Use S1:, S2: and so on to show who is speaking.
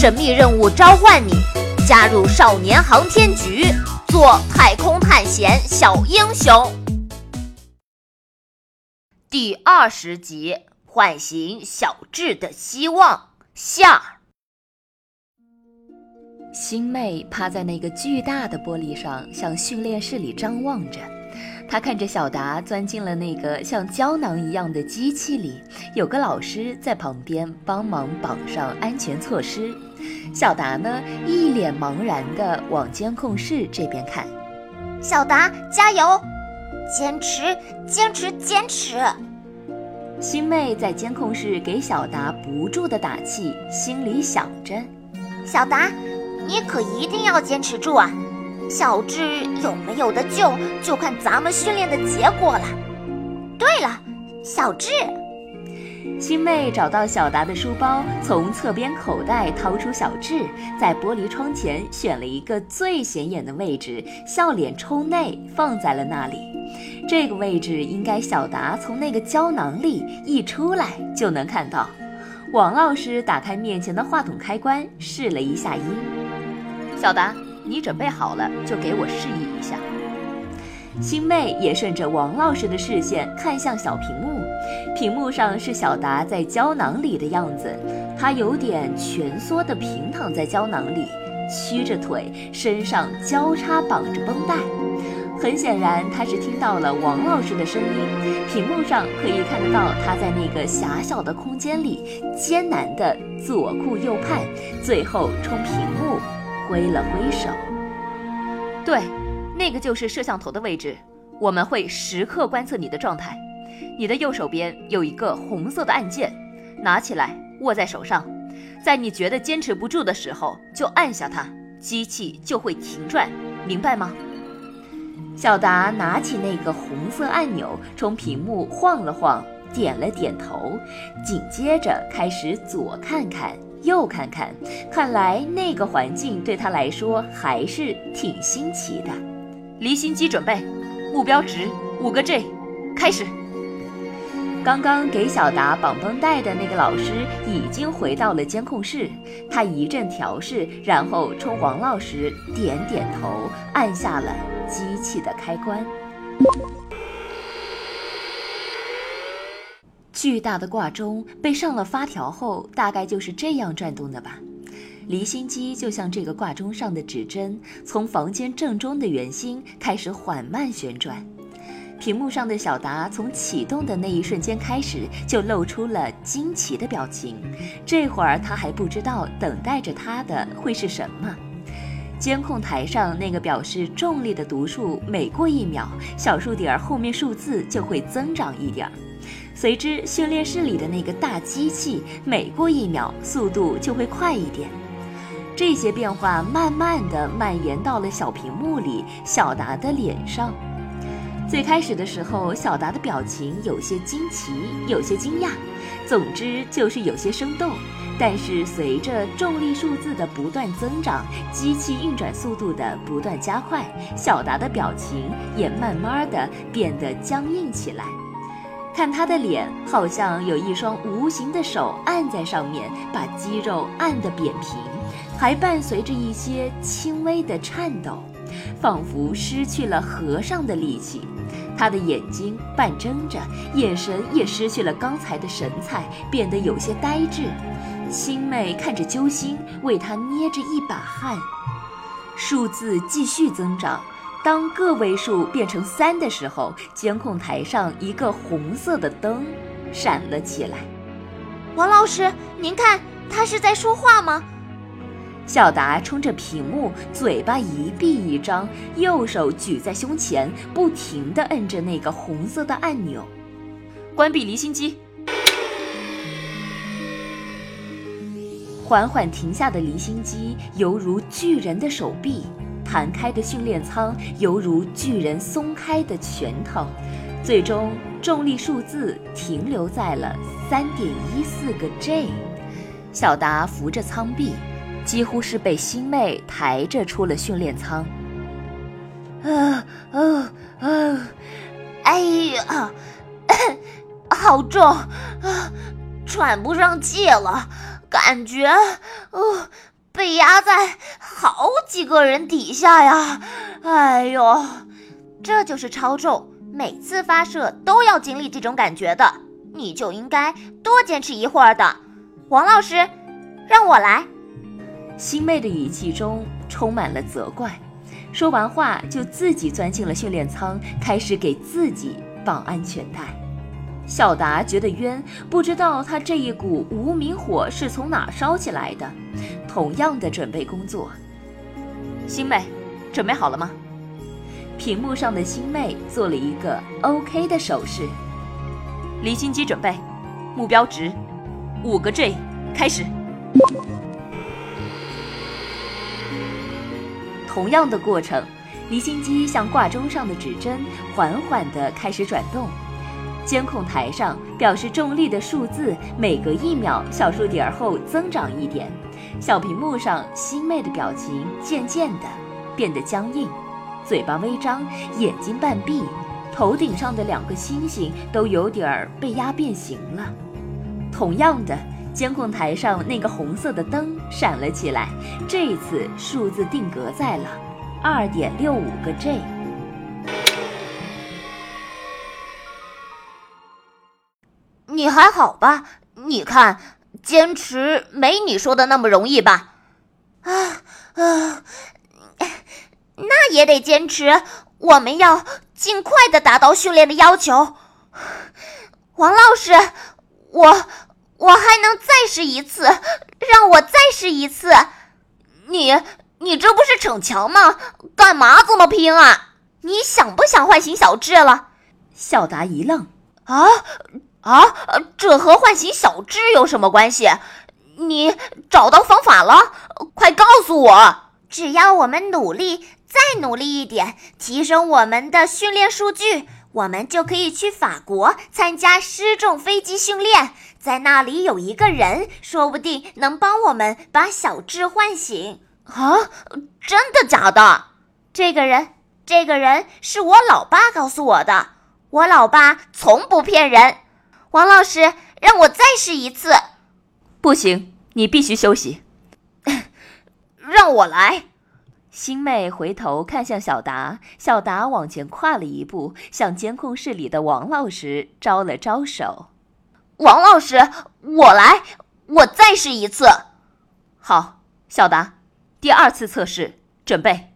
S1: 神秘任务召唤你，加入少年航天局，做太空探险小英雄。第二十集，唤醒小智的希望下。
S2: 星妹趴在那个巨大的玻璃上，向训练室里张望着。她看着小达钻进了那个像胶囊一样的机器里，有个老师在旁边帮忙绑上安全措施。小达呢，一脸茫然地往监控室这边看。
S3: 小达，加油！坚持，坚持，坚持！
S2: 星妹在监控室给小达不住的打气，心里想着：
S3: 小达。你可一定要坚持住啊！小智有没有得救，就看咱们训练的结果了。对了，小智，
S2: 星妹找到小达的书包，从侧边口袋掏出小智，在玻璃窗前选了一个最显眼的位置，笑脸冲内放在了那里。这个位置应该小达从那个胶囊里一出来就能看到。王老师打开面前的话筒开关，试了一下音。
S1: 小达，你准备好了就给我示意一下。
S2: 星妹也顺着王老师的视线看向小屏幕，屏幕上是小达在胶囊里的样子，他有点蜷缩的平躺在胶囊里，曲着腿，身上交叉绑着绷带。很显然，他是听到了王老师的声音。屏幕上可以看得到他在那个狭小的空间里艰难地左顾右盼，最后冲屏幕。挥了挥手，
S1: 对，那个就是摄像头的位置。我们会时刻观测你的状态。你的右手边有一个红色的按键，拿起来握在手上，在你觉得坚持不住的时候就按下它，机器就会停转，明白吗？
S2: 小达拿起那个红色按钮，冲屏幕晃了晃，点了点头，紧接着开始左看看。又看看，看来那个环境对他来说还是挺新奇的。
S1: 离心机准备，目标值五个 G，开始。
S2: 刚刚给小达绑绷带的那个老师已经回到了监控室，他一阵调试，然后冲王老师点点头，按下了机器的开关。巨大的挂钟被上了发条后，大概就是这样转动的吧。离心机就像这个挂钟上的指针，从房间正中的圆心开始缓慢旋转。屏幕上的小达从启动的那一瞬间开始，就露出了惊奇的表情。这会儿他还不知道等待着他的会是什么。监控台上那个表示重力的读数，每过一秒，小数点后面数字就会增长一点儿。随之，训练室里的那个大机器每过一秒，速度就会快一点。这些变化慢慢的蔓延到了小屏幕里，小达的脸上。最开始的时候，小达的表情有些惊奇，有些惊讶，总之就是有些生动。但是随着重力数字的不断增长，机器运转速度的不断加快，小达的表情也慢慢的变得僵硬起来。看他的脸，好像有一双无形的手按在上面，把肌肉按得扁平，还伴随着一些轻微的颤抖，仿佛失去了合上的力气。他的眼睛半睁着，眼神也失去了刚才的神采，变得有些呆滞。星妹看着揪心，为他捏着一把汗。数字继续增长。当个位数变成三的时候，监控台上一个红色的灯闪了起来。
S3: 王老师，您看他是在说话吗？
S2: 小达冲着屏幕，嘴巴一闭一张，右手举在胸前，不停地摁着那个红色的按钮。
S1: 关闭离心机。
S2: 缓缓停下的离心机，犹如巨人的手臂。弹开的训练舱犹如巨人松开的拳头，最终重力数字停留在了三点一四个 J。小达扶着舱壁，几乎是被星妹抬着出了训练舱。
S3: 啊啊啊！哎呀，好重啊，喘不上气了，感觉，呃，被压在好几个人底下呀！哎呦，这就是超重，每次发射都要经历这种感觉的。你就应该多坚持一会儿的，王老师，让我来。
S2: 星妹的语气中充满了责怪，说完话就自己钻进了训练舱，开始给自己绑安全带。小达觉得冤，不知道他这一股无名火是从哪烧起来的。同样的准备工作，
S1: 星妹，准备好了吗？
S2: 屏幕上的星妹做了一个 OK 的手势。
S1: 离心机准备，目标值五个 G，开始。
S2: 同样的过程，离心机像挂钟上的指针，缓缓地开始转动。监控台上表示重力的数字每隔一秒小数点后增长一点。小屏幕上，星妹的表情渐渐地变得僵硬，嘴巴微张，眼睛半闭。头顶上的两个星星都有点儿被压变形了。同样的，监控台上那个红色的灯闪了起来，这次数字定格在了二点六五个 G。
S3: 你还好吧？你看，坚持没你说的那么容易吧？啊啊，那也得坚持。我们要尽快的达到训练的要求，王老师，我我还能再试一次，让我再试一次。你你这不是逞强吗？干嘛这么拼啊？你想不想唤醒小智了？
S2: 小达一愣，
S3: 啊啊，这和唤醒小智有什么关系？你找到方法了？快告诉我！只要我们努力。再努力一点，提升我们的训练数据，我们就可以去法国参加失重飞机训练。在那里有一个人，说不定能帮我们把小智唤醒。啊，真的假的？这个人，这个人是我老爸告诉我的。我老爸从不骗人。王老师，让我再试一次。
S1: 不行，你必须休息。
S3: 让我来。
S2: 星妹回头看向小达，小达往前跨了一步，向监控室里的王老师招了招手：“
S3: 王老师，我来，我再试一次。”
S1: 好，小达，第二次测试准备。